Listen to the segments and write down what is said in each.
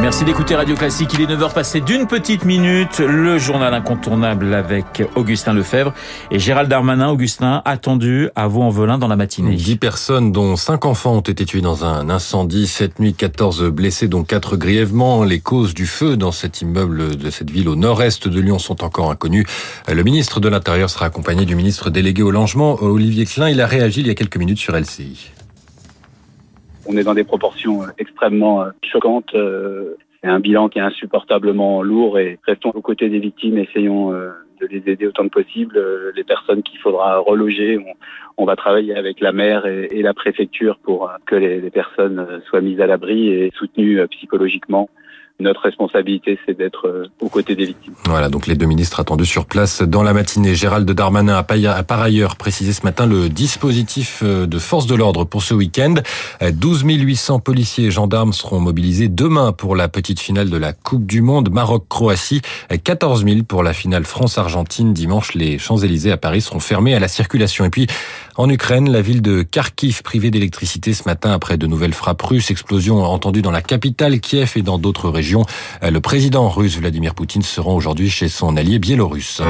Merci d'écouter Radio Classique. Il est 9h passé d'une petite minute. Le journal incontournable avec Augustin Lefebvre et Gérald Darmanin. Augustin, attendu à Vaux-en-Velin dans la matinée. 10 personnes, dont 5 enfants, ont été tués dans un incendie. Cette nuit, 14 blessés, dont 4 grièvement. Les causes du feu dans cet immeuble de cette ville au nord-est de Lyon sont encore inconnues. Le ministre de l'Intérieur sera accompagné du ministre délégué au logement, Olivier Klein. Il a réagi il y a quelques minutes sur LCI. On est dans des proportions euh, extrêmement euh, choquantes. Euh, c'est un bilan qui est insupportablement lourd et restons aux côtés des victimes, essayons de les aider autant que possible. Les personnes qu'il faudra reloger, on, va travailler avec la maire et, la préfecture pour que les personnes soient mises à l'abri et soutenues psychologiquement notre responsabilité, c'est d'être euh, aux côtés des victimes. Voilà, donc les deux ministres attendus sur place dans la matinée. Gérald Darmanin a par ailleurs précisé ce matin le dispositif euh, de force de l'ordre pour ce week-end. 12 euh, 800 policiers et gendarmes seront mobilisés demain pour la petite finale de la Coupe du Monde Maroc-Croatie. 14 000 pour la finale France-Argentine. Dimanche, les Champs-Élysées à Paris seront fermés à la circulation. Et puis, en Ukraine, la ville de Kharkiv privée d'électricité ce matin après de nouvelles frappes russes. Explosion entendue dans la capitale Kiev et dans d'autres régions euh, le président russe Vladimir Poutine se rend aujourd'hui chez son allié biélorusse.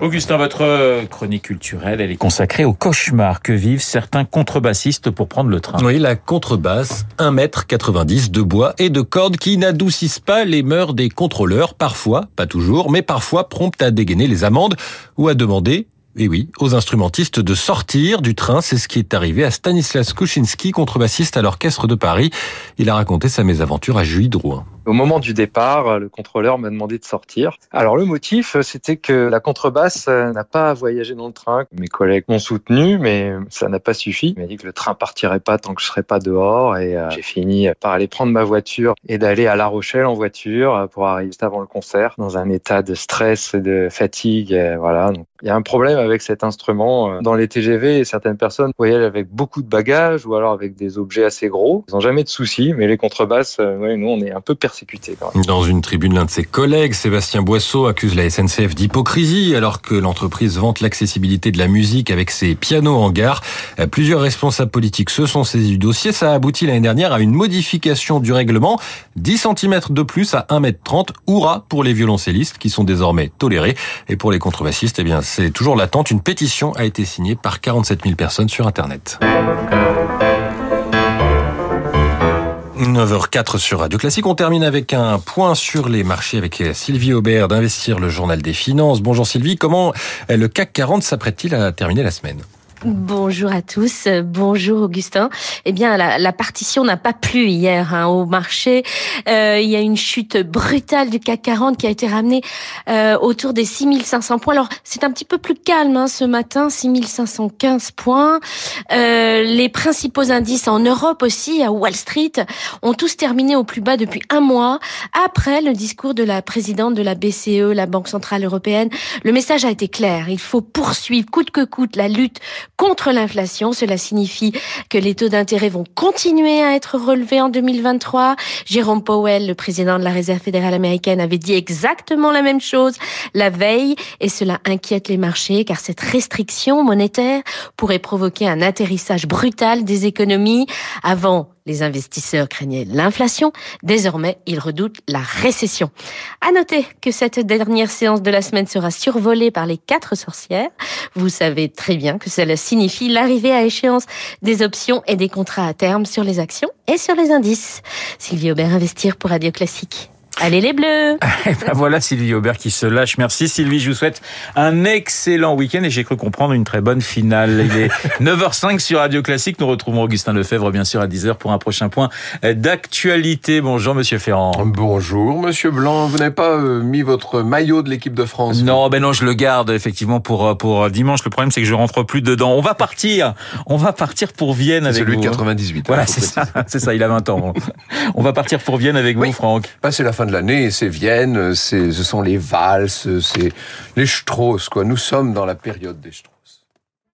Augustin, votre chronique culturelle, elle est consacrée au cauchemar que vivent certains contrebassistes pour prendre le train. Oui, la contrebasse, 1m90 de bois et de cordes qui n'adoucissent pas les mœurs des contrôleurs, parfois, pas toujours, mais parfois promptes à dégainer les amendes ou à demander et oui, aux instrumentistes de sortir du train. C'est ce qui est arrivé à Stanislas Kuczynski, contrebassiste à l'Orchestre de Paris. Il a raconté sa mésaventure à Julie Drouin. Au moment du départ, le contrôleur m'a demandé de sortir. Alors le motif, c'était que la contrebasse n'a pas voyagé dans le train. Mes collègues m'ont soutenu, mais ça n'a pas suffi. Il m'a dit que le train partirait pas tant que je serais pas dehors. Et euh, j'ai fini par aller prendre ma voiture et d'aller à La Rochelle en voiture pour arriver juste avant le concert dans un état de stress, et de fatigue. voilà. Il y a un problème avec cet instrument. Euh, dans les TGV, certaines personnes voyagent avec beaucoup de bagages ou alors avec des objets assez gros. Ils n'ont jamais de soucis, mais les contrebasses, euh, nous, on est un peu persécutés. Dans une tribune, l'un de ses collègues, Sébastien Boisseau, accuse la SNCF d'hypocrisie alors que l'entreprise vante l'accessibilité de la musique avec ses pianos en gare. Euh, plusieurs responsables politiques se sont saisis du dossier. Ça a abouti l'année dernière à une modification du règlement. 10 cm de plus à 1m30. Hurrah pour les violoncellistes qui sont désormais tolérés. Et pour les contrebassistes, eh bien, c'est toujours l'attente. Une pétition a été signée par 47 000 personnes sur Internet. 9h04 sur Radio Classique. On termine avec un point sur les marchés avec Sylvie Aubert d'Investir le Journal des Finances. Bonjour Sylvie, comment le CAC 40 s'apprête-t-il à terminer la semaine? Bonjour à tous, bonjour Augustin. Eh bien, la, la partition n'a pas plu hier hein, au marché. Euh, il y a une chute brutale du CAC 40 qui a été ramenée euh, autour des 6500 points. Alors, c'est un petit peu plus calme hein, ce matin, 6515 points. Euh, les principaux indices en Europe aussi, à Wall Street, ont tous terminé au plus bas depuis un mois après le discours de la présidente de la BCE, la Banque Centrale Européenne. Le message a été clair. Il faut poursuivre coûte que coûte la lutte contre l'inflation. Cela signifie que les taux d'intérêt vont continuer à être relevés en 2023. Jérôme Powell, le président de la Réserve fédérale américaine, avait dit exactement la même chose la veille et cela inquiète les marchés car cette restriction monétaire pourrait provoquer un atterrissage brutal des économies avant les investisseurs craignaient l'inflation. Désormais, ils redoutent la récession. À noter que cette dernière séance de la semaine sera survolée par les quatre sorcières. Vous savez très bien que cela signifie l'arrivée à échéance des options et des contrats à terme sur les actions et sur les indices. Sylvie Aubert, investir pour Radio Classique. Allez les bleus eh ben Voilà Sylvie Aubert qui se lâche. Merci Sylvie, je vous souhaite un excellent week-end et j'ai cru comprendre une très bonne finale. Il est 9h05 sur Radio Classique. Nous retrouvons Augustin Lefebvre bien sûr à 10h pour un prochain point d'actualité. Bonjour Monsieur Ferrand. Bonjour Monsieur Blanc. Vous n'avez pas euh, mis votre maillot de l'équipe de France Non, ben non, je le garde effectivement pour euh, pour dimanche. Le problème c'est que je rentre plus dedans. On va partir. On va partir pour Vienne avec celui vous. Celui de 98. Voilà, c'est ça. C'est ça, il a 20 ans. On va partir pour Vienne avec vous Franck. C'est la fin de l'année, c'est Vienne, ce sont les valses, c'est les Strauss, quoi. Nous sommes dans la période des Strauss.